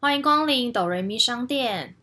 欢迎光临哆瑞咪商店。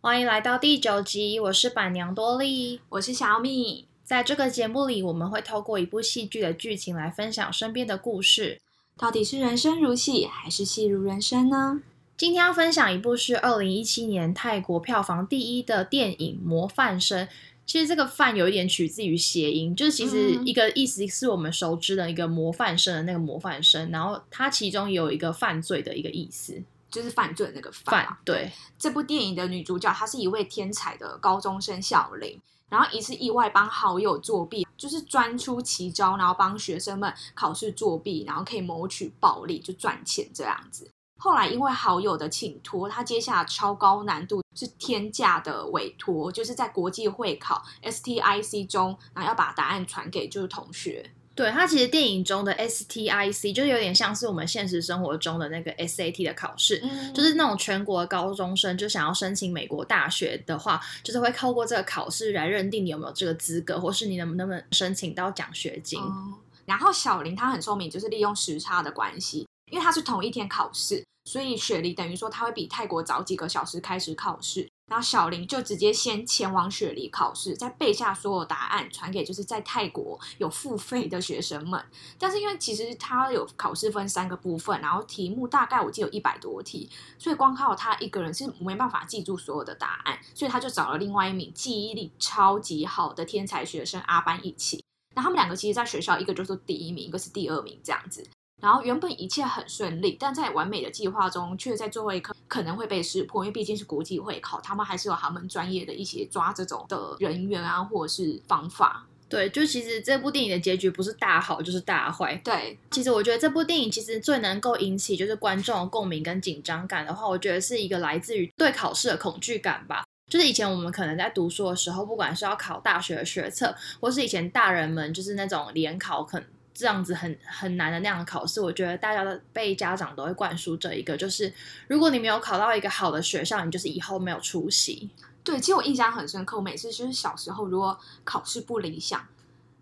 欢迎来到第九集，我是板娘多莉。我是小米。在这个节目里，我们会透过一部戏剧的剧情来分享身边的故事。到底是人生如戏，还是戏如人生呢？今天要分享一部是二零一七年泰国票房第一的电影《模范生》。其实这个“范”有一点取自于谐音，就是其实一个意思是我们熟知的一个模范生的那个模范生，然后它其中有一个犯罪的一个意思，就是犯罪那个犯犯。。对，这部电影的女主角她是一位天才的高中生小林，然后一次意外帮好友作弊，就是专出奇招，然后帮学生们考试作弊，然后可以谋取暴利，就赚钱这样子。后来因为好友的请托，他接下超高难度是天价的委托，就是在国际会考 STIC 中，然后要把答案传给就是同学。对，他其实电影中的 STIC 就是有点像是我们现实生活中的那个 SAT 的考试，嗯就是那种全国高中生就想要申请美国大学的话，就是会透过这个考试来认定你有没有这个资格，或是你能不能申请到奖学金。哦，然后小林他很聪明，就是利用时差的关系，因为她是同一天考试，所以雪梨等于说他会比泰国早几个小时开始考试。然后小林就直接先前往雪梨考试，再背下所有答案，传给就是在泰国有付费的学生们。但是因为其实他有考试分三个部分，然后题目大概我记得有一百多题，所以光靠他一个人是没办法记住所有的答案，所以他就找了另外一名记忆力超级好的天才学生阿班一起。那他们两个其实在学校，一个就是第一名，一个是第二名这样子。然后原本一切很顺利，但在完美的计划中，却在最后一刻可能会被识破，因为毕竟是国际会考，他们还是有他们专业的一些抓这种的人员啊，或者是方法。对，就其实这部电影的结局不是大好就是大坏。对，其实我觉得这部电影其实最能够引起就是观众的共鸣跟紧张感的话，我觉得是一个来自于对考试的恐惧感吧。就是以前我们可能在读书的时候，不管是要考大学的学测，或是以前大人们就是那种联考，可能这样子很很难的那样的考试，我觉得大家的被家长都会灌输这一个，就是如果你没有考到一个好的学校，你就是以后没有出息。对，其实我印象很深刻。我每次就是小时候，如果考试不理想，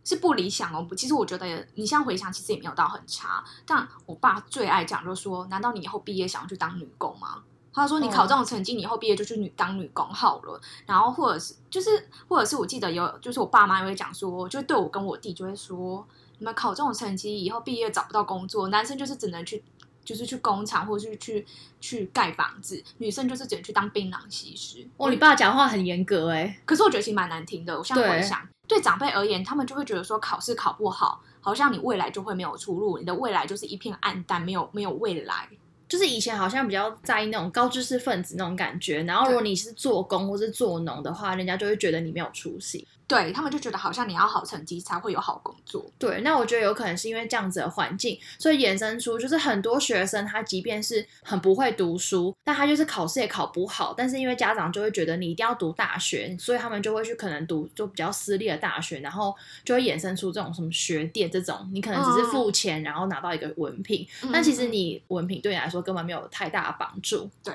是不理想哦。其实我觉得你现在回想，其实也没有到很差。但我爸最爱讲，就是说：“难道你以后毕业想要去当女工吗？”他说：“你考这种成绩，你以后毕业就去女当女工好了。”然后或者是就是或者是我记得有，就是我爸妈也会讲说，就对我跟我弟就会说：“你们考这种成绩，以后毕业找不到工作，男生就是只能去。”就是去工厂，或者是去去盖房子，女生就是只能去当槟榔西施。哦，你爸讲话很严格哎、可是我觉得其实蛮难听的。我现在回想，对长辈而言，他们就会觉得说考试考不好，好像你未来就会没有出路，你的未来就是一片暗淡，没有没有未来。就是以前好像比较在意那种高知识分子那种感觉，然后如果你是做工或是做农的话，人家就会觉得你没有出息。对他们就觉得好像你要好成绩才会有好工作。对，那我觉得有可能是因为这样子的环境，所以衍生出就是很多学生他即便是很不会读书，但他就是考试也考不好，但是因为家长就会觉得你一定要读大学，所以他们就会去可能读就比较私立的大学，然后就会衍生出这种什么学店这种，你可能只是付钱然后拿到一个文凭，但其实你文凭对你来说根本没有太大的帮助。对。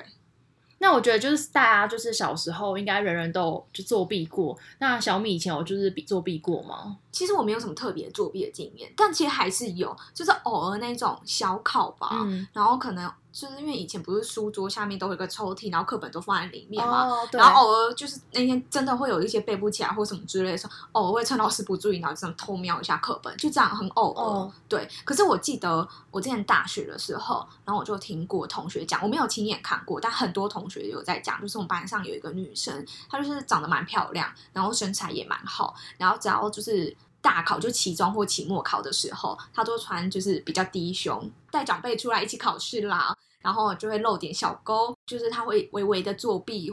那我觉得就是大家就是小时候应该人人都有就作弊过。那小米以前有就是比作弊过吗？其实我没有什么特别作弊的经验，但其实还是有，就是偶尔那种小考吧。嗯，然后可能就是因为以前不是书桌下面都有一个抽屉，然后课本都放在里面嘛。哦，然后偶尔就是那天真的会有一些背不起来或什么之类的时候，偶尔会趁老师不注意，然后这样偷瞄一下课本，就这样很偶尔。哦对，可是我记得我之前大学的时候，然后我就听过同学讲，我没有亲眼看过，但很多同学有在讲，就是我们班上有一个女生，她就是长得蛮漂亮，然后身材也蛮好，然后只要就是。大考就期中或期末考的时候，他都穿就是比较低胸，带长辈出来一起考试啦，然后就会露点小沟，就是他会微微的作弊，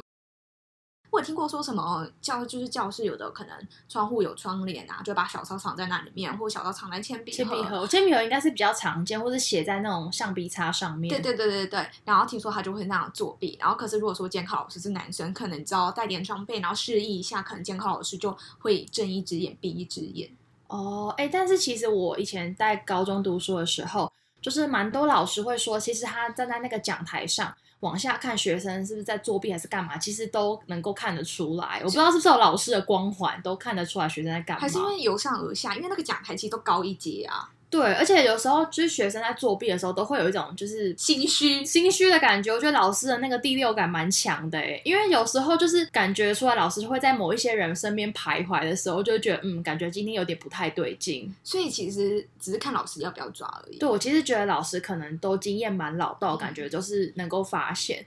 我有听过说什么教就是教室有的可能窗户有窗帘啊，就把小抄藏在那里面，或者小抄藏在铅笔铅笔盒，铅笔盒应该是比较常见，或是写在那种橡皮擦上面。对对对对对，然后听说他就会那样作弊，然后可是如果说监考老师是男生，可能你知道带点装备，然后示意一下，可能监考老师就会睁一只眼闭一只眼。哦，哎，但是其实我以前在高中读书的时候，就是蛮多老师会说，其实他站在那个讲台上，往下看学生是不是在作弊还是干嘛，其实都能够看得出来。我不知道是不是有老师的光环，都看得出来学生在干嘛。还是因为由上而下，因为那个讲台其实都高一阶啊，对，而且有时候就是学生在作弊的时候，都会有一种就是心虚。心虚的感觉。我觉得老师的那个第六感蛮强的诶，因为有时候就是感觉出来老师会在某一些人身边徘徊的时候，就会觉得嗯，感觉今天有点不太对劲。所以其实只是看老师要不要抓而已。对我其实觉得老师可能都经验蛮老道，感觉就是能够发现。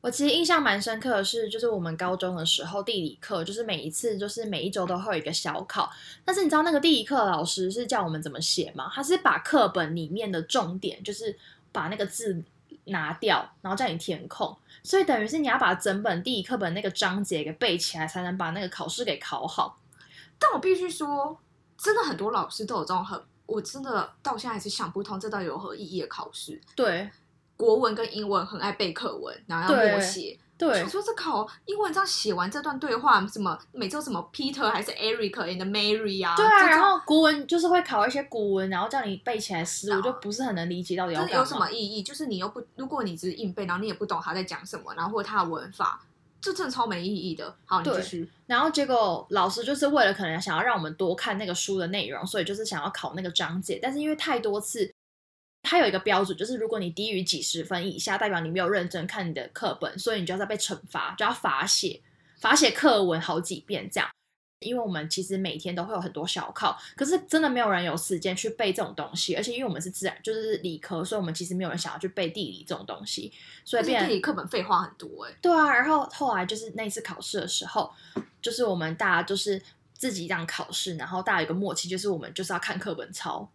我其实印象蛮深刻的是，就是我们高中的时候地理课，就是每一次就是每一周都会有一个小考。但是你知道那个地理课老师是叫我们怎么写吗？他是把课本里面的重点，就是把那个字拿掉，然后叫你填空。所以等于是你要把整本地理课本那个章节给背起来，才能把那个考试给考好。但我必须说，真的很多老师都有这种很，我真的到现在还是想不通，这到底有何意义的考试？对国文跟英文很爱背课文，然后要默对写。对想说这考英文这样写完这段对话，什么每周什么 Peter 还是 Eric and Mary 啊？对啊，然后古文就是会考一些古文，然后叫你背起来诗，我就不是很能理解到底要有什么意义？就是你又不，如果你只是硬背，然后你也不懂他在讲什么，然后或者他的文法，这真的超没意义的。好，你对继续。然后结果老师就是为了可能想要让我们多看那个书的内容，所以就是想要考那个章节。但是因为太多次，它有一个标准，就是如果你低于几十分以下，代表你没有认真看你的课本，所以你就要再被惩罚，就要罚写，罚写课文好几遍这样。因为我们其实每天都会有很多小考，可是真的没有人有时间去背这种东西，而且因为我们是自然，就是理科，所以我们其实没有人想要去背地理这种东西，所以变地理课本废话很多哎、对啊，然后后来就是那一次考试的时候，就是我们大家就是自己这样考试，然后大家有个默契，就是我们就是要看课本抄，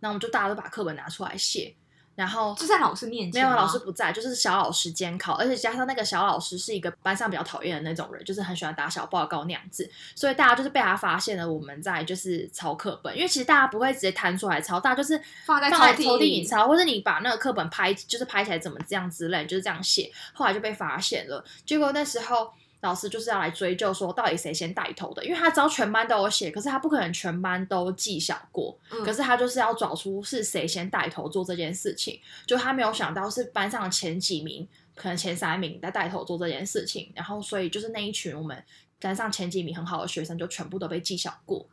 那我们就大家都把课本拿出来写，然后就在老师面前没有，老师不在，就是小老师监考，而且加上那个小老师是一个班上比较讨厌的那种人，就是很喜欢打小报告那样子，所以大家就是被他发现了我们在就是抄课本，因为其实大家不会直接弹出来抄，大家就是放在抽屉里抄，或者你把那个课本拍，就是拍起来怎么这样之类，就是这样写，后来就被发现了，结果那时候。老师就是要来追究说到底谁先带头的，因为他知道全班都有写，可是他不可能全班都记小过，嗯可是他就是要找出是谁先带头做这件事情，就他没有想到是班上的前几名，可能前三名在带头做这件事情，然后所以就是那一群我们班上前几名很好的学生就全部都被记小过。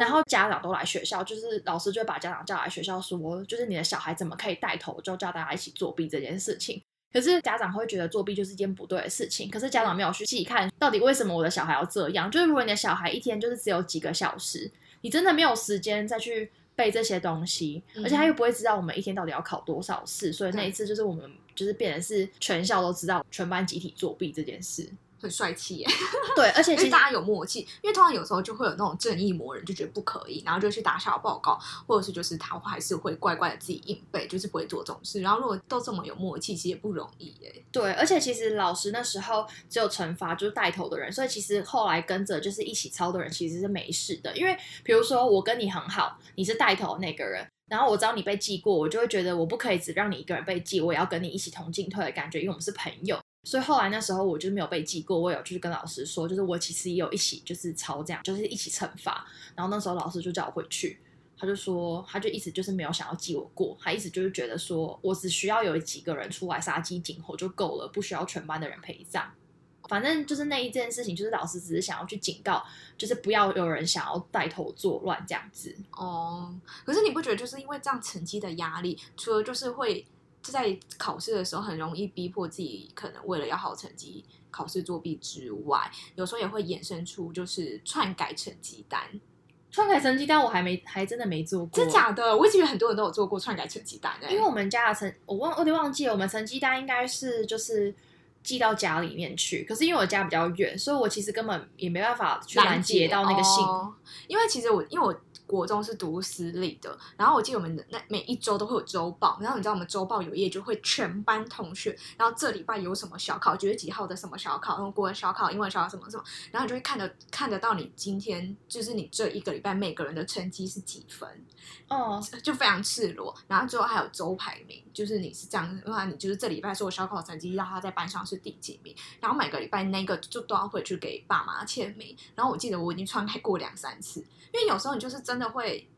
然后家长都来学校，就是老师就会把家长叫来学校说，就是你的小孩怎么可以带头，就叫大家一起作弊这件事情。可是家长会觉得作弊就是一件不对的事情，可是家长没有去细看到底为什么我的小孩要这样。就是如果你的小孩一天就是只有几个小时，你真的没有时间再去背这些东西，嗯而且他又不会知道我们一天到底要考多少次，所以那一次就是我们就是变成是全校都知道全班集体作弊这件事。很帅气耶，对，而且 其实因为大家有默契，因为通常有时候就会有那种正义魔人就觉得不可以，然后就去打小报告，或者是就是他还是会乖乖的自己硬背，就是不会做这种事。然后如果都这么有默契，其实也不容易耶。对，而且其实老师那时候只有惩罚就是带头的人，所以其实后来跟着就是一起抄的人其实是没事的。因为比如说我跟你很好，你是带头的那个人，然后我知道你被记过，我就会觉得我不可以只让你一个人被记，我也要跟你一起同进退的感觉，因为我们是朋友。所以后来那时候我就没有被记过，我有去跟老师说，就是我其实也有一起就是抄这样，就是一起惩罚。然后那时候老师就叫我回去，他就说，他就一直就是没有想要记我过，他一直就是觉得说我只需要有几个人出来杀鸡儆猴就够了，不需要全班的人陪葬。反正就是那一件事情，就是老师只是想要去警告，就是不要有人想要带头作乱这样子。哦，可是你不觉得就是因为这样成绩的压力，除了就是会在考试的时候很容易逼迫自己，可能为了要好成绩考试作弊之外，有时候也会衍生出就是篡改成绩单。篡改成绩单我还没还真的没做过，真假的？我一直以为很多人都有做过篡改成绩单诶、因为我们家的成，我忘我有点忘记了，我们成绩单应该是就是寄到家里面去，可是因为我家比较远，所以我其实根本也没办法去拦截到那个信。哦因为其实我因为我国中是读私立的，然后我记得我们的那每一周都会有周报，然后你知道我们周报有一页就会全班同学，然后这礼拜有什么小考，几月几号的什么小考，然后国文小考、英文小考什么什么，然后你就会看得看得到你今天就是你这一个礼拜每个人的成绩是几分，哦，就非常赤裸。然后最后还有周排名，就是你是这样的话，你就是这礼拜所有小考成绩让他在班上是第几名，然后每个礼拜那个就都要回去给爸妈签名。然后我记得我已经篡改过两三次，因为有时候你就是真的会，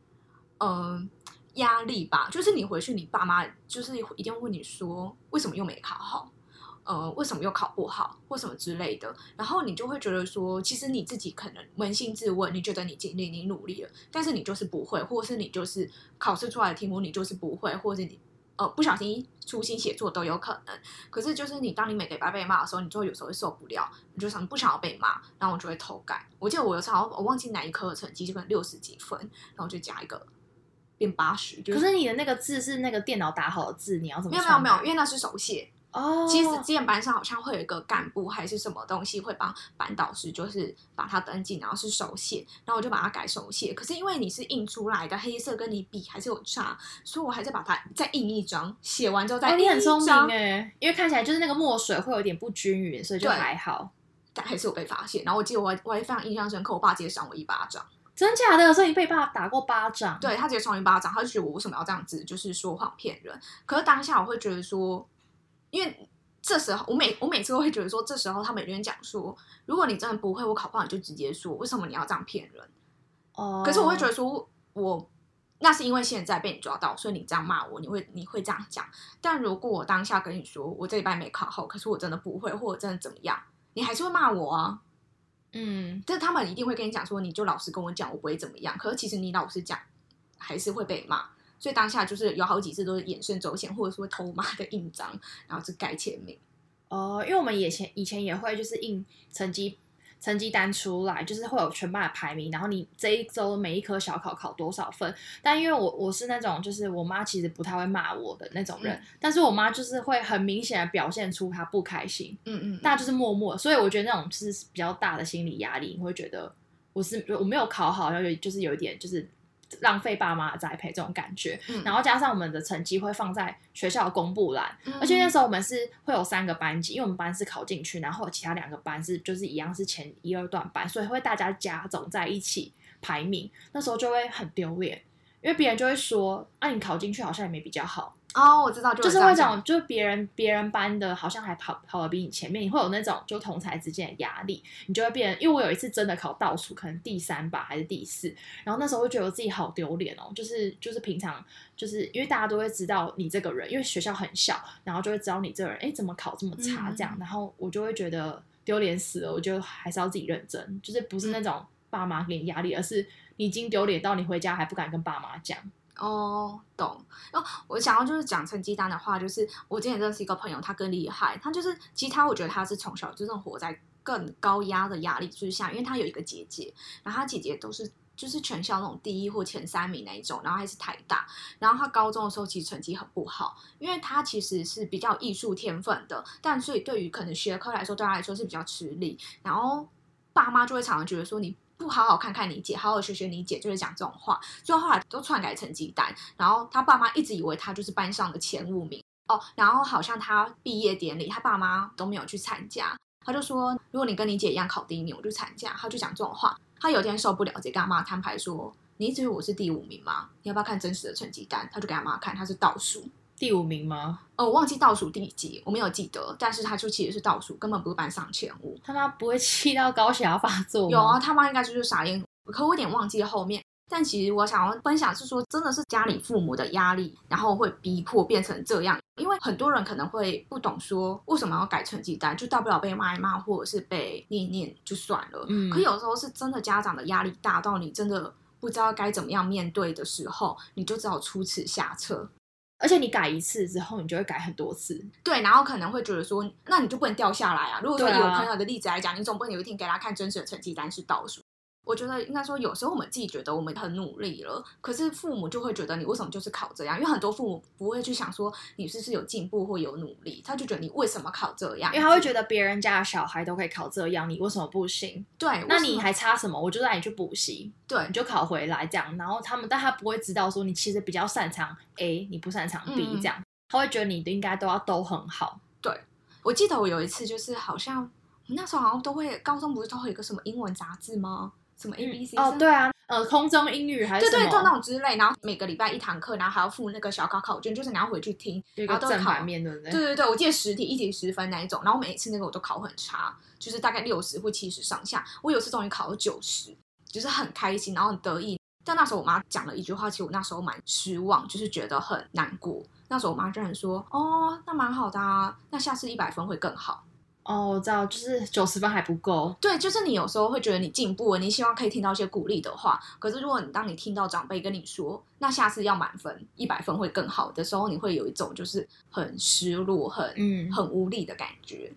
嗯、压力吧，就是你回去你爸妈就是一定会问你说为什么又没考好。呃，为什么又考不好，或什么之类的，然后你就会觉得说，其实你自己可能扪心自问，你觉得你尽力，你努力了，但是你就是不会，或是你就是考试出来的题目你就是不会，或者是你呃不小心粗心写作都有可能。可是就是你当你每个礼拜被骂的时候，你就会有时候会受不了，你就想不想要被骂，然后我就会偷改。我记得我有时候我忘记哪一科的成绩，就可能六十几分，然后就加一个变八十。就可是你的那个字是那个电脑打好的字，你要怎么没有没有没有，因为那是手写。哦，其实之前班上好像会有一个干部还是什么东西会帮班导师，就是把它登记，然后是手写，然后我就把它改手写。可是因为你是印出来的黑色，跟你比还是有差，所以我还是把它再印一张，写完之后再哦，印一你很聪明张，哎，因为看起来就是那个墨水会有点不均匀，所以就对还好。但还是有被发现。然后我记得我还我还非常印象深刻，我爸直接赏我一巴掌。真假的？所以你被爸打过巴掌？对他直接赏我一巴掌，他就觉得我为什么要这样子，就是说谎骗人。可是当下我会觉得说，因为这时候我每我每次都会觉得说，这时候他们有人讲说，如果你真的不会，我考不好你就直接说，为什么你要这样骗人？哦，可是我会觉得说，我那是因为现在被你抓到，所以你这样骂我，你会你会这样讲。但如果我当下跟你说，我这礼拜没考好，可是我真的不会，或者真的怎么样，你还是会骂我啊。嗯，但他们一定会跟你讲说，你就老实跟我讲，我不会怎么样。可是其实你老实讲，还是会被骂。所以当下就是有好几次都是眼顺走险，或者说偷妈的印章，然后就改签名。哦，因为我们以前以前也会就是印成绩成绩单出来，就是会有全班的排名，然后你这一周每一科小考考多少分。但因为我我是那种就是我妈其实不太会骂我的那种人，嗯但是我妈就是会很明显的表现出她不开心，嗯嗯，大家就是默默，所以我觉得那种是比较大的心理压力，你会觉得我是我没有考好，然后有就是有一点就是浪费爸妈的栽培这种感觉。嗯然后加上我们的成绩会放在学校的公布栏，嗯而且那时候我们是会有三个班级，因为我们班是考进去，然后其他两个班是就是一样是前一二段班，所以会大家加总在一起排名，那时候就会很丢脸。因为别人就会说，啊，你考进去好像也没比较好，哦，我知道，就是会种，就是别人别人班的好像还跑跑的比你前面，你会有那种就同才之间的压力，你就会变。因为我有一次真的考倒数，可能第三吧还是第四，然后那时候会觉得我自己好丢脸哦，就是就是平常就是因为大家都会知道你这个人，因为学校很小，然后就会知道你这个人，哎，怎么考这么差嗯这样，然后我就会觉得丢脸死了，我就还是要自己认真，就是不是那种爸妈给你压力，而是你已经丢脸到你回家还不敢跟爸妈讲。哦，懂。哦，我想要就是讲成绩单的话，就是我之前认识一个朋友，他更厉害，他就是其实他我觉得他是从小就这种活在更高压的压力之下，因为他有一个姐姐，然后他姐姐都是。就是全校那种第一或前三名那一种，然后还是台大，然后他高中的时候其实成绩很不好，因为他其实是比较艺术天分的，但所以对于可能学科来说，对他来说是比较吃力，然后爸妈就会常常觉得说你不好好看看你姐，好好学学你姐，就是讲这种话，所以后来都篡改成绩单，然后他爸妈一直以为他就是班上的前五名哦，然后好像他毕业典礼，他爸妈都没有去参加，他就说如果你跟你姐一样考第一名，我就参加，他就讲这种话。他有一天受不了，直接跟他妈摊牌说：“你一直以为我是第五名吗？你要不要看真实的成绩单？”他就给他妈看，他是倒数。第五名吗？呃，我忘记倒数第几，我没有记得，但是他就其实是倒数，根本不是班上前五。他妈不会气到高血压发作？有啊，他妈应该就是傻眼，可我有点忘记后面。但其实我想要分享是说，真的是家里父母的压力，然后会逼迫变成这样。因为很多人可能会不懂说为什么要改成绩单，就大不了被骂一骂，或者是被念一念就算了。嗯可有时候是真的家长的压力大到你真的不知道该怎么样面对的时候，你就只好出此下策。而且你改一次之后，你就会改很多次。对，然后可能会觉得说，那你就不能掉下来啊。如果说以我朋友的例子来讲，你总不能有一天给他看真实的成绩单是倒数。我觉得应该说，有时候我们自己觉得我们很努力了，可是父母就会觉得你为什么就是考这样？因为很多父母不会去想说你是不是有进步或有努力，他就觉得你为什么考这样？因为他会觉得别人家的小孩都可以考这样，你为什么不行？对，那你还差什么？我就让你去补习，对你就考回来这样。然后他们，但他不会知道说你其实比较擅长 A，你不擅长 B 嗯这样。他会觉得你应该都要都很好。对我记得我有一次就是好像我那时候好像都会高中不是都会有一个什么英文杂志吗？什么 A B C 哦，对啊，呃，空中英语还是？对对，就那种之类，然后每个礼拜一堂课，然后还要附那个小考考卷，就是你要回去听，然后都会考面，对不对？对对对，我记得十题一题十分那一种，然后每一次那个我都考很差，就是大概六十或七十上下。我有一次终于考了九十，就是很开心，然后很得意。但那时候我妈讲了一句话，其实我那时候蛮失望，就是觉得很难过。那时候我妈居然说：“哦，那蛮好的啊，那下次一百分会更好。”哦，我知道，就是九十分还不够。对，就是你有时候会觉得你进步了，你希望可以听到一些鼓励的话。可是如果你当你听到长辈跟你说，那下次要满分，一百分会更好的时候，你会有一种就是很失落、很嗯很无力的感觉。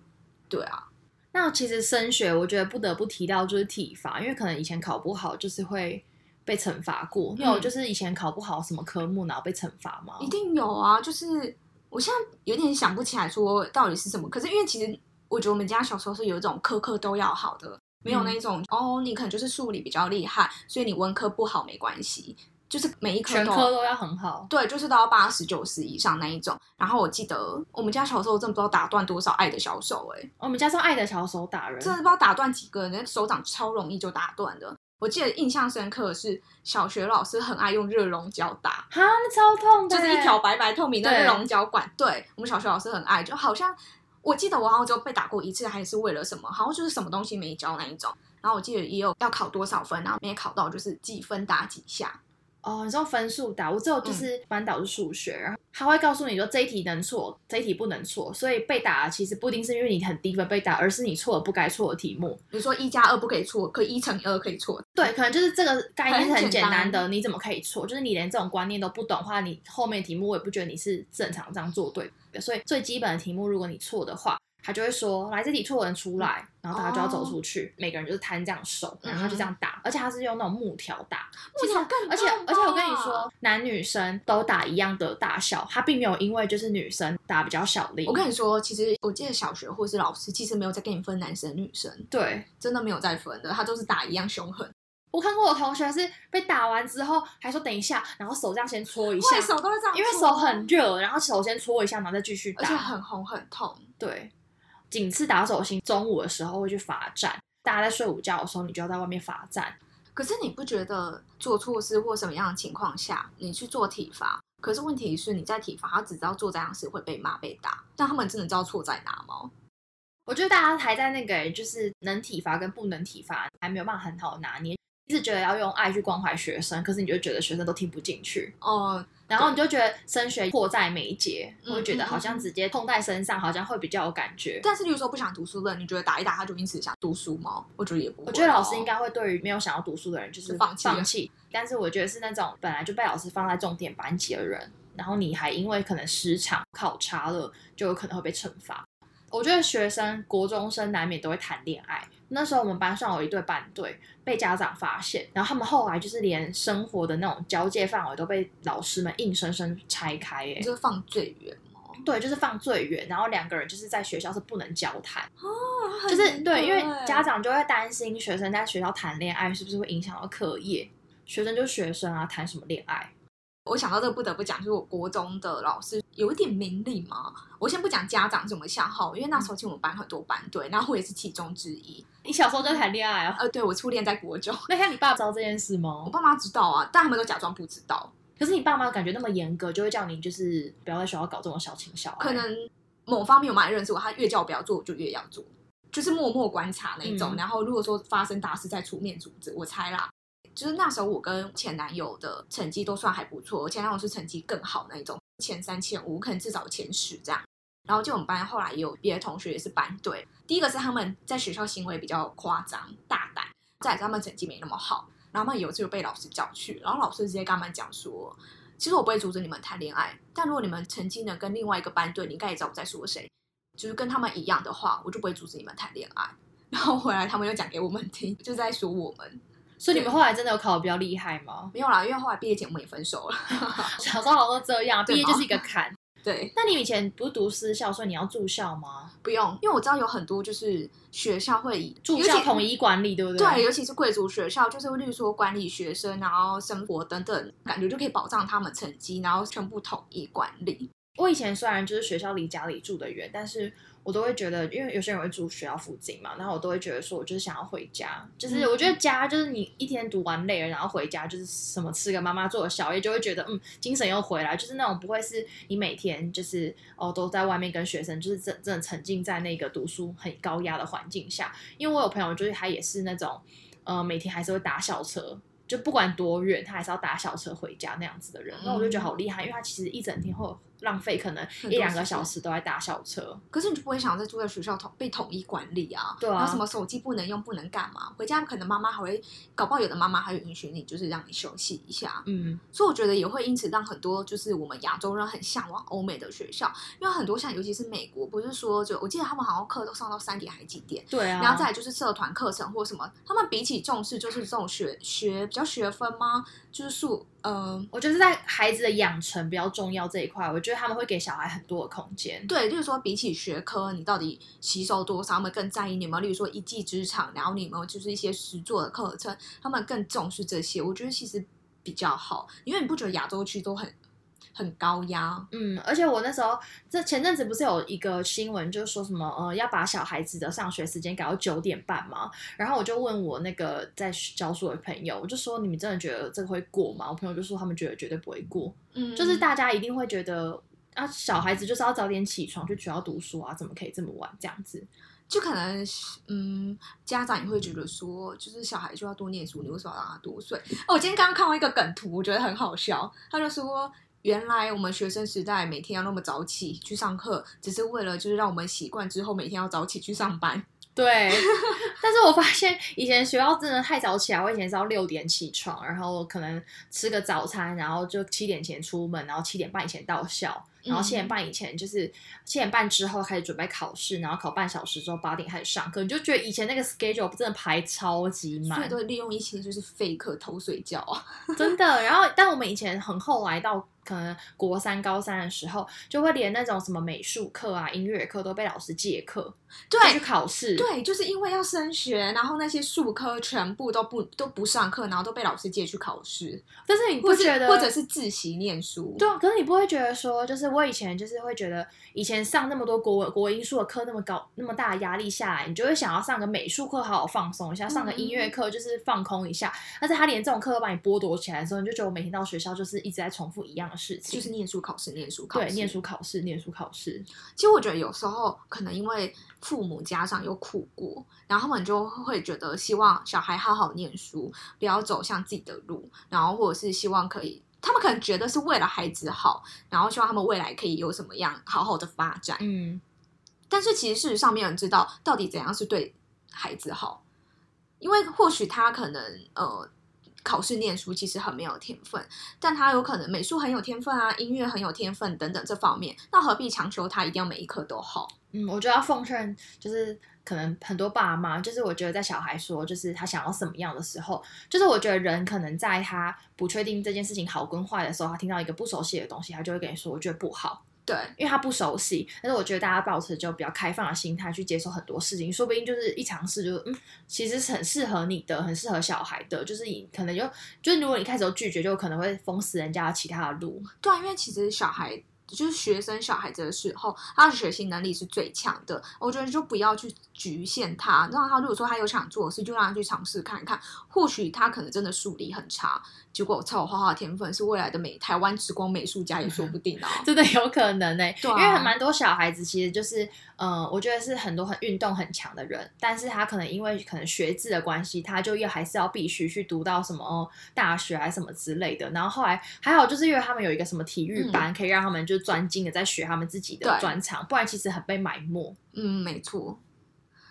对啊，那其实升学，我觉得不得不提到就是体罚，因为可能以前考不好，就是会被惩罚过。你有嗯就是以前考不好什么科目，然后被惩罚吗？一定有啊。就是我现在有点想不起来说到底是什么，可是因为其实我觉得我们家小时候是有一种科科都要好的，没有那一种、哦，你可能就是数理比较厉害，所以你文科不好没关系，就是每一科都全科都要很好。对，就是都要八十九十以上那一种。然后我记得我们家小时候真的不知道打断多少爱的小手、欸，我们家上爱的小手打人，真的不知道打断几个人，那手掌超容易就打断的。我记得印象深刻的是，小学老师很爱用热熔胶打，哈，那超痛的就，是一条白白透明的对热熔胶管。对我们小学老师很爱，就好像我记得我好像只有被打过一次，还是为了什么？好像就是什么东西没教那一种。然后我记得也有要考多少分，然后没考到就是几分打几下。哦，你知道分数打，我只有嗯就是班导是数学，然后他会告诉你说这一题能错，这一题不能错，所以被打其实不一定是因为你很低分被打，而是你错了不该错的题目。比如说一加二不可以错，可一乘以二可以错。对，可能就是这个概念是很很简简单的，单你怎么可以错？就是你连这种观念都不懂的话，你后面题目我也不觉得你是正常这样做对的。所以最基本的题目，如果你错的话，他就会说来这里错的人出来，然后大家就要走出去，每个人就是摊这样手，然后就这样打，而且他是用那种木条打，木条更而且而且我跟你说，男女生都打一样的大小，他并没有因为就是女生打比较小力。我跟你说，其实我记得小学或是老师其实没有在跟你分男生女生，对。真的没有在分的，他都是打一样凶狠，我看过我同学是被打完之后还说等一下，然后手这样先搓一下会，手都会这样，因为手很热，然后手先搓一下，然后再继续而且。很红很痛。对，仅次打手心，中午的时候会去罚站，大家在睡午觉的时候，你就要在外面罚站。可是你不觉得做错事或什么样的情况下，你去做体罚？可是问题是你在体罚，他只知道做这样事会被骂被打，但他们真的知道错在哪吗？我觉得大家还在那个就是能体罚跟不能体罚还没有办法很好地拿捏，一直觉得要用爱去关怀学生，可是你就觉得学生都听不进去，哦、然后你就觉得升学迫在眉睫，嗯会觉得好像直接痛在身上，好像会比较有感觉。但是，例如说不想读书的人，你觉得打一打他就因此想读书吗？我觉得也不会、哦我觉得老师应。该会对于没有想要读书的人就是放弃放弃，但是我觉得是那种本来就被老师放在重点班级的人，然后你还因为可能时常考差了，就有可能会被惩罚。我觉得学生国中生难免都会谈恋爱。那时候我们班上有一对班队被家长发现，然后他们后来就是连生活的那种交界范围都被老师们硬生生拆开。哎，就是放最远吗？对，就是放最远，然后两个人就是在学校是不能交谈。哦就是对，因为家长长就会担心学生在学校谈恋爱是不是会影响到课业。学生就是学生啊，谈什么恋爱？我想到这个不得不讲，就是我国中的老师有一点名利嘛。我先不讲家长怎么想好，因为那时候其实我们班很多班队，然后我也是其中之一。你小时候就谈恋爱啊？呃，对我初恋在国中，那像你爸知道这件事吗我吗？爸妈知道啊，但他们都假装不知道。可是你爸妈感觉那么严格，就会叫你就是不要在学校搞这种小情小爱。可能某方面我妈也认识我，她越叫我不要做，我就越要做，就是默默观察那一种。嗯然后如果说发生大事，再出面阻止。我猜啦，就是那时候我跟前男友的成绩都算还不错，前男友是成绩更好那一种，前三、前五，可能至少前十这样。然后就我们班后来也有别的同学也是班队，第一个是他们在学校行为比较夸张大胆，再来他们成绩没那么好，然后他们有一次就被老师叫去，然后老师直接跟他们讲说，其实我不会阻止你们谈恋爱，但如果你们成绩呢跟另外一个班队，你应该也知道我在说谁，就是跟他们一样的话，我就不会阻止你们谈恋爱。然后回来他们又讲给我们听，就在说我们所以你们后来真的有考的比较厉害吗？没有啦，因为后来毕业前我们也分手了。小时候好像都这样，毕业就是一个坎。对，那你以前不是读私校，所以你要住校吗？不用，因为我知道有很多就是学校会以住校统一管理，对不对？对，尤其是贵族学校，就是例如说管理学生，然后生活等等，感觉就可以保障他们成绩，然后全部统一管理。我以前虽然就是学校离家里住的远，但是我都会觉得，因为有些人会住学校附近嘛，然后我都会觉得说，我就是想要回家，就是嗯我觉得家就是你一天读完累了，然后回家就是什么吃个妈妈做的宵夜，就会觉得嗯精神又回来，就是那种不会是你每天就是哦都在外面跟学生就是真真的沉浸在那个读书很高压的环境下，因为我有朋友就是他也是那种呃每天还是会打校车。就不管多远，他还是要打校车回家那样子的人，那我就觉得好厉害，因为他其实一整天会浪费可能一两个小时都在搭校车。可是你就不会想再住在学校统被统一管理啊？对啊然后什么手机不能用，不能干嘛？回家可能妈妈还会，搞不好有的妈妈还会允许你，就是让你休息一下。嗯，所以我觉得也会因此让很多就是我们亚洲人很向往欧美的学校，因为很多像尤其是美国，不是说就我记得他们好像课都上到三点还几点，对啊。然后再来就是社团课程或什么，他们比起重视就是这种学学比较学分吗？就是数嗯、我觉得是在孩子的养成比较重要这一块，我觉得他们会给小孩很多的空间。对，就是说比起学科，你到底吸收多少，他们更在意你有没有，例如说一技之长，然后你有没有就是一些实作的课程，他们更重视这些。我觉得其实比较好，因为你不觉得亚洲区都很很高压？嗯，而且我那时候这前阵子不是有一个新闻，就是说什么呃要把小孩子的上学时间改到九点半嘛，然后我就问我那个在教书的朋友，我就说你们真的觉得这个会过吗？我朋友就说他们觉得绝对不会过，嗯就是大家一定会觉得。啊，小孩子就是要早点起床去学校读书啊，怎么可以这么晚这样子？就可能嗯，家长也会觉得说，就是小孩就要多念书，你为什么要让他多睡？哦，我今天刚刚看到一个梗图，我觉得很好笑，他就说。原来我们学生时代每天要那么早起去上课，只是为了就是让我们习惯之后每天要早起去上班。对，但是我发现以前学校真的太早起来，我以前是要六点起床，然后可能吃个早餐，然后就七点前出门，然后七点半以前到校，然后七点半以前就是七点半之后开始准备考试，然后考半小时之后八点开始上课，你就觉得以前那个 schedule 真的排超级满，所以都利用一些就是废课偷睡觉啊。真的。然后，但我们以前很后来到可能国三、高三的时候，就会连那种什么美术课啊、音乐课都被老师借课，对去考试。对，就是因为要升学，然后那些术科全部都不都不上课，然后都被老师借去考试，但是你不觉得，或者是自习念书。对啊，可是你不会觉得说，就是我以前就是会觉得，以前上那么多国文国英数的课那么高那么大的压力下来，你就会想要上个美术课好好放松一下，上个音乐课就是放空一下。但是他连这种课都把你剥夺起来的时候，你就觉得我每天到学校就是一直在重复一样的事情，就是念书考试，念书考试，对念书考试，念书考试。其实我觉得有时候可能因为父母家长有苦过，然后他们就会觉得希望小孩好好念书，不要走向自己的路，然后或者是希望可以，他们可能觉得是为了孩子好，然后希望他们未来可以有什么样好好的发展。嗯，但是其实事实上没有人知道到底怎样是对孩子好，因为或许他可能呃考试念书其实很没有天分，但他有可能美术很有天分啊，音乐很有天分等等这方面，那何必强求他一定要每一科都好？嗯，我觉得要奉劝，就是可能很多爸妈，就是我觉得在小孩说，就是他想要什么样的时候，就是我觉得人可能在他不确定这件事情好跟坏的时候，他听到一个不熟悉的东西，他就会跟你说，我觉得不好，对，因为他不熟悉。但是我觉得大家保持就比较开放的心态去接受很多事情，说不定就是一尝试就是嗯，其实是很适合你的，很适合小孩的，就是你可能就就是如果你开始都拒绝，就可能会封死人家其他的路。对啊，因为其实小孩就是学生小孩子的时候，他的学习能力是最强的。我觉得就不要去局限他，让他如果说他有想做的事，就让他去尝试看看。或许他可能真的数理很差，结果超有画画天分，是未来的美台湾之光美术家也说不定啊。真的有可能呢、对啊因为很蛮多小孩子其实就是，嗯、我觉得是很多很运动很强的人，但是他可能因为可能学制的关系，他就又还是要必须去读到什么、哦、大学还是什么之类的。然后后来还好，就是因为他们有一个什么体育班，可以让他们就专精的在学他们自己的对专长，不然其实很被埋没。嗯，没错。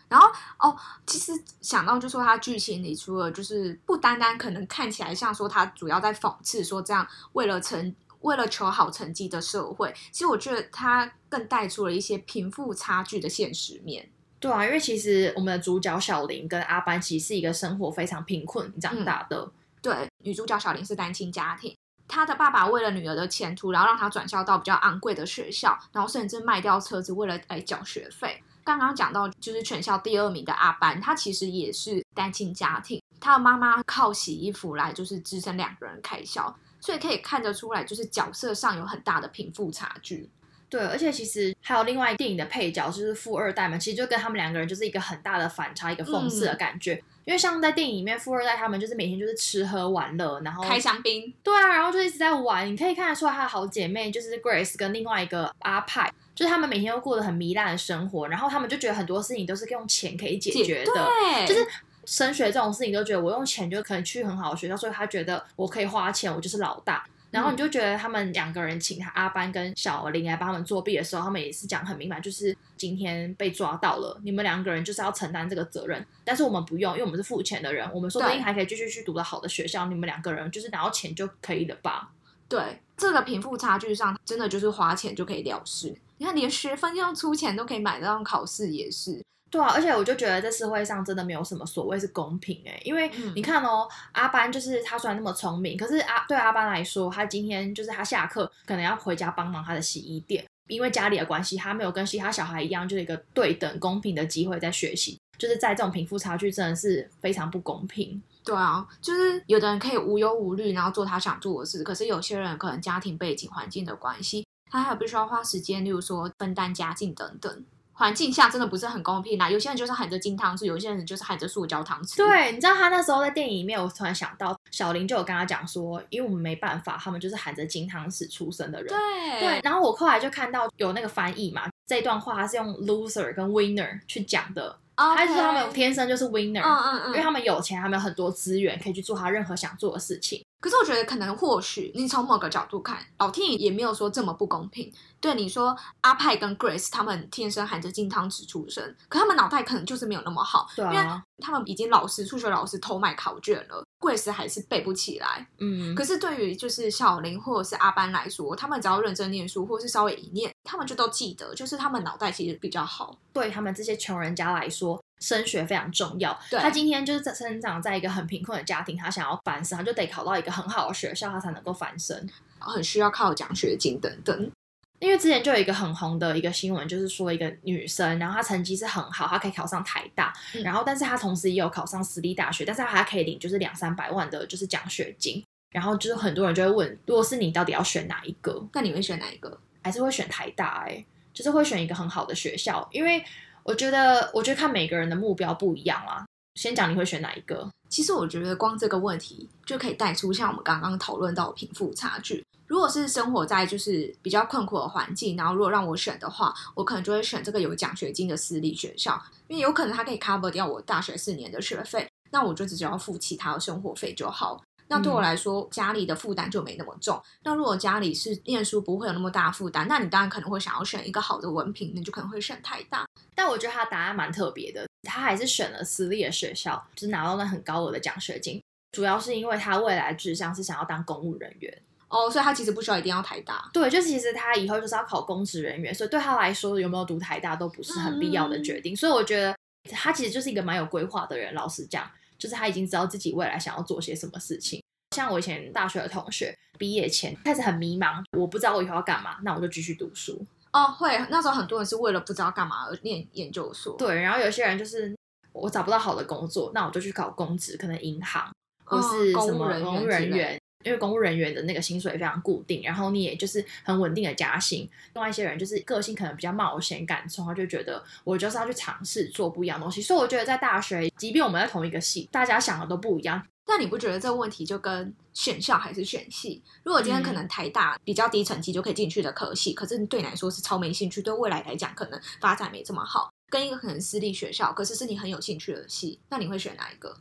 然后哦，其实想到就说他剧情里除了就是不单单可能看起来像说他主要在讽刺说这样为了成为了求好成绩的社会，其实我觉得他更带出了一些贫富差距的现实面。对啊，因为其实我们的主角小林跟阿班其实是一个生活非常贫困长大的，对，女主角小林是单亲家庭，她的爸爸为了女儿的前途，然后让她转校到比较昂贵的学校，然后甚至卖掉车子为了来缴学费。刚刚讲到就是全校第二名的阿班，他其实也是单亲家庭，他的妈妈靠洗衣服来就是支撑两个人开销，所以可以看得出来，就是角色上有很大的贫富差距。对，而且其实还有另外电影的配角就是富二代嘛，其实就跟他们两个人就是一个很大的反差，一个讽刺的嗯感觉。因为像在电影里面，富二代他们就是每天就是吃喝玩乐，然后开香槟，对啊，然后就一直在玩。你可以看得出来，他的好姐妹就是 Grace 跟另外一个阿派，就是他们每天都过得很糜烂的生活，然后他们就觉得很多事情都是用钱可以解决的。对，就是升学这种事情，都觉得我用钱就可能去很好的学校，所以他觉得我可以花钱，我就是老大。然后你就觉得他们两个人请他阿班跟小林来帮他们作弊的时候，他们也是讲很明白，就是今天被抓到了，你们两个人就是要承担这个责任。但是我们不用，因为我们是付钱的人，我们说不定对还可以继续去读到好的学校。你们两个人就是拿到钱就可以了吧？对，这个贫富差距上真的就是花钱就可以了事。你看，连学分要出钱都可以买得到考试，也是。对啊，而且我就觉得这社会上真的没有什么所谓是公平哎、因为嗯你看哦，阿班就是他虽然那么聪明，可是阿对阿班来说，他今天就是他下课可能要回家帮忙他的洗衣店，因为家里的关系，他没有跟其他小孩一样，就是一个对等公平的机会在学习，就是在这种贫富差距真的是非常不公平。对啊，就是有的人可以无忧无虑，然后做他想做的事，可是有些人可能家庭背景环境的关系，他还有必须要花时间，例如说分担家境等等。环境下真的不是很公平啦，有些人就是含着金汤匙，有些人就是含着塑胶汤匙。对，你知道他那时候在电影里面，我突然想到小林就有跟他讲说，因为我们没办法，他们就是含着金汤匙出生的人。对对，然后我后来就看到有那个翻译嘛，这一段话他是用 loser 跟 winner 去讲的，他是说他们天生就是 winner，、嗯嗯嗯，因为他们有钱，他们有很多资源可以去做他任何想做的事情。可是我觉得可能或许你从某个角度看，老天爷也没有说这么不公平。对你说，阿派跟 Grace 他们天生含着金汤匙出生，可他们脑袋可能就是没有那么好，因为他们已经老师数学老师偷卖考卷了，Grace 还是背不起来。嗯，可是对于就是小林或者是阿班来说，他们只要认真念书，或是稍微一念，他们就都记得，就是他们脑袋其实比较好。对他们这些穷人家来说，升学非常重要。对他今天就是在生长在一个很贫困的家庭，他想要翻身，他就得考到一个很好的学校，他才能够翻身。很需要靠奖学金等等。因为之前就有一个很红的一个新闻，就是说一个女生，然后她成绩是很好，她可以考上台大，嗯然后但是她同时也有考上私立大学，但是她还可以领就是两三百万的，就是奖学金。然后就是很多人就会问，如果是你，到底要选哪一个？那你会选哪一个？还是会选台大、欸？哎，就是会选一个很好的学校，因为我觉得，我觉得看每个人的目标不一样啦。先讲你会选哪一个？其实我觉得光这个问题就可以带出像我们刚刚讨论到贫富差距。如果是生活在就是比较困苦的环境，然后如果让我选的话，我可能就会选这个有奖学金的私立学校，因为有可能它可以 cover 掉我大学四年的学费，那我就只要付其他的生活费就好。那对我来说，家里的负担就没那么重。那如果家里是念书不会有那么大负担，那你当然可能会想要选一个好的文凭，你就可能会选台大。但我觉得他的答案蛮特别的，他还是选了私立的学校，就是拿到那很高额的奖学金，主要是因为他未来志向是想要当公务人员。哦，所以他其实不需要一定要台大。对，就是其实他以后就是要考公职人员，所以对他来说有没有读台大都不是很必要的决定。所以我觉得他其实就是一个蛮有规划的人。老实讲，就是他已经知道自己未来想要做些什么事情。像我以前大学的同学，毕业前开始很迷茫，我不知道我以后要干嘛，那我就继续读书。哦，会那时候很多人是为了不知道干嘛而念研究所。对，然后有些人就是我找不到好的工作，那我就去考公职，可能银行或哦是什么公务人员。因为公务人员的那个薪水非常固定，然后你也就是很稳定的加薪。另外一些人就是个性可能比较冒险敢冲，他就觉得我就是要去尝试做不一样的东西。所以我觉得在大学，即便我们在同一个系，大家想的都不一样。但你不觉得这个问题就跟选校还是选系？如果今天可能台大比较低成绩就可以进去的科系，可是对你来说是超没兴趣，对未来来讲可能发展没这么好，跟一个可能私立学校，可是是你很有兴趣的系，那你会选哪一个？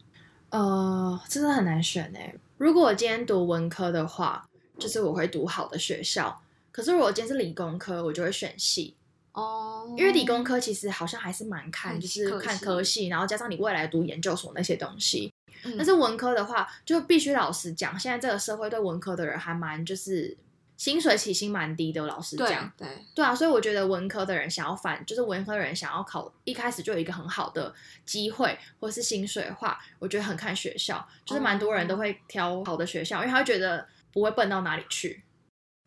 呃，真的很难选哎。如果我今天读文科的话，就是我会读好的学校。可是如果今天是理工科，我就会选系，哦，因为理工科其实好像还是蛮看，就是看科系，然后加上你未来读研究所那些东西。嗯，但是文科的话，就必须老实讲，现在这个社会对文科的人还蛮就是薪水起薪蛮低的。老实对讲，对，对啊，所以我觉得文科的人想要反，就是文科的人想要考，一开始就有一个很好的机会，或是薪水的话，我觉得很看学校，就是蛮多人都会挑好的学校，因为他会觉得不会笨到哪里去。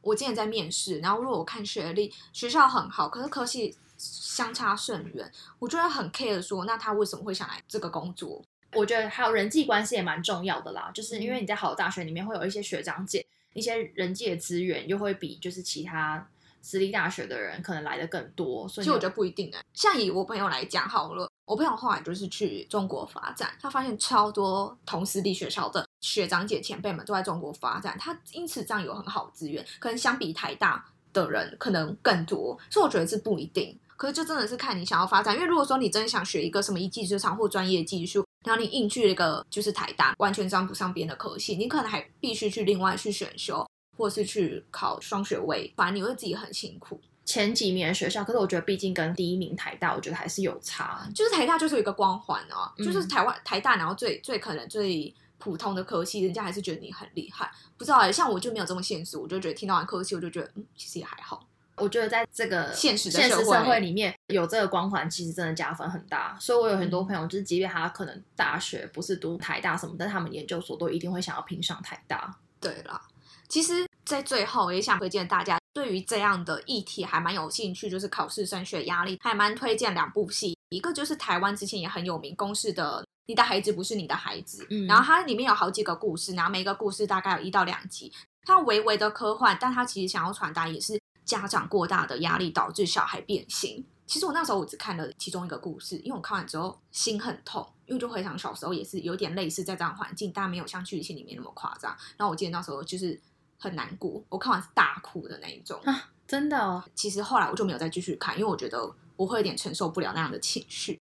我今年在面试，然后如果我看学历，学校很好，可是科系相差甚远，我就会很 care 说，那他为什么会想来这个工作？我觉得还有人际关系也蛮重要的啦，就是因为你在好的大学里面会有一些学长姐，一些人际的资源又会比就是其他私立大学的人可能来的更多，所以其实我觉得得不一定哎、像以我朋友来讲好了，我朋友后来就是去中国发展，他发现超多同私立学校的学长姐前辈们都在中国发展，他因此这样有很好的资源，可能相比台大的人可能更多，所以我觉得这不一定。可是就真的是看你想要发展，因为如果说你真的想学一个什么一技之长或专业技术，然后你硬去了一个就是台大完全沾不上边的科系，你可能还必须去另外去选修。或是去考双学位，反正你会自己很辛苦。前几名的学校，可是我觉得毕竟跟第一名台大，我觉得还是有差。就是台大就是有一个光环啊，嗯就是台湾台大，然后最最可能最普通的科系，人家还是觉得你很厉害。不知道哎、像我就没有这么现实，我就觉得听到完科系，我就觉得嗯，其实也还好。我觉得在这个现实的现实社会里面，有这个光环，其实真的加分很大。所以我有很多朋友，就是即便他可能大学不是读台大什么，但他们研究所都一定会想要拼上台大。对啦，其实，在最后也想推荐大家，对于这样的议题还蛮有兴趣，就是考试升学压力，还蛮推荐两部戏，一个就是台湾之前也很有名公式的。你的孩子不是你的孩子，嗯然后它里面有好几个故事，然后每个故事大概有一到两集，它微微的科幻，但它其实想要传达也是家长过大的压力导致小孩变形。其实我那时候我只看了其中一个故事，因为我看完之后心很痛，因为就回想小时候也是有点类似在这样的环境，但没有像剧情里面那么夸张。然后我记得那时候就是很难过，我看完是大哭的那一种啊。真的哦，其实后来我就没有再继续看，因为我觉得我会有点承受不了那样的情绪。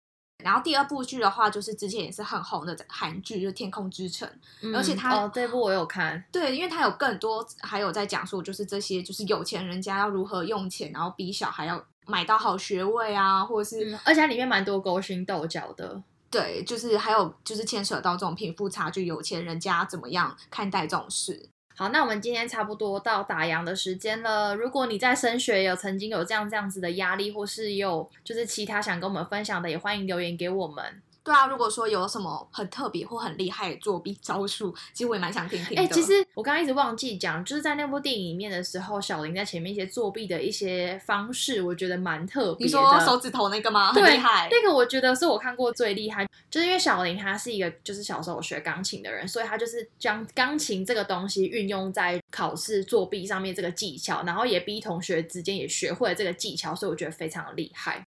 然后第二部剧的话，就是之前也是很红的韩剧，就是《天空之城》。嗯而且它哦，这部我有看，对，因为它有更多，还有在讲述就是这些就是有钱人家要如何用钱，然后逼小孩要买到好学位啊，或者是、嗯，而且它里面蛮多勾心斗角的。对，就是还有就是牵扯到这种贫富差距，有钱人家怎么样看待这种事。好，那我们今天差不多到打烊的时间了。如果你在升学有曾经有这样这样子的压力，或是有就是其他想跟我们分享的，也欢迎留言给我们。对啊，如果说有什么很特别或很厉害的作弊招数，其实我也蛮想听听的。哎、其实我刚刚一直忘记讲，就是在那部电影里面的时候，小林在前面一些作弊的一些方式，我觉得蛮特别的。你说手指头那个吗？很对厉害。那个我觉得是我看过最厉害，就是因为小林他是一个就是小时候有学钢琴的人，所以他就是将钢琴这个东西运用在考试作弊上面这个技巧，然后也逼同学之间也学会了这个技巧，所以我觉得非常的厉害。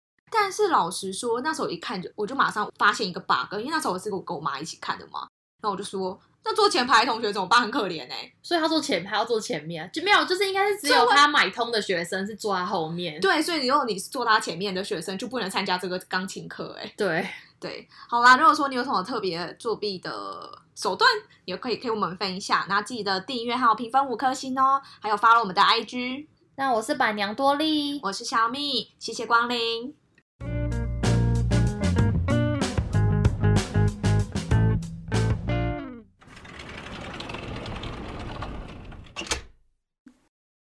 但是老实说，那时候一看就我就马上发现一个 bug，因为那时候我是跟我妈一起看的嘛，然后我就说，那坐前排的同学怎么办？很可怜哎、所以他坐前排要坐前面，就没有，就是应该是只有他买通的学生是坐在后面。对，所以如果你是坐他前面的学生，就不能参加这个钢琴课哎、对，对，好啦，如果说你有什么特别作弊的手段，也可以给我们分享。那记得订阅还有评分五颗星哦，还有发了我们的 IG。那我是板娘多莉，我是小蜜，谢谢光临。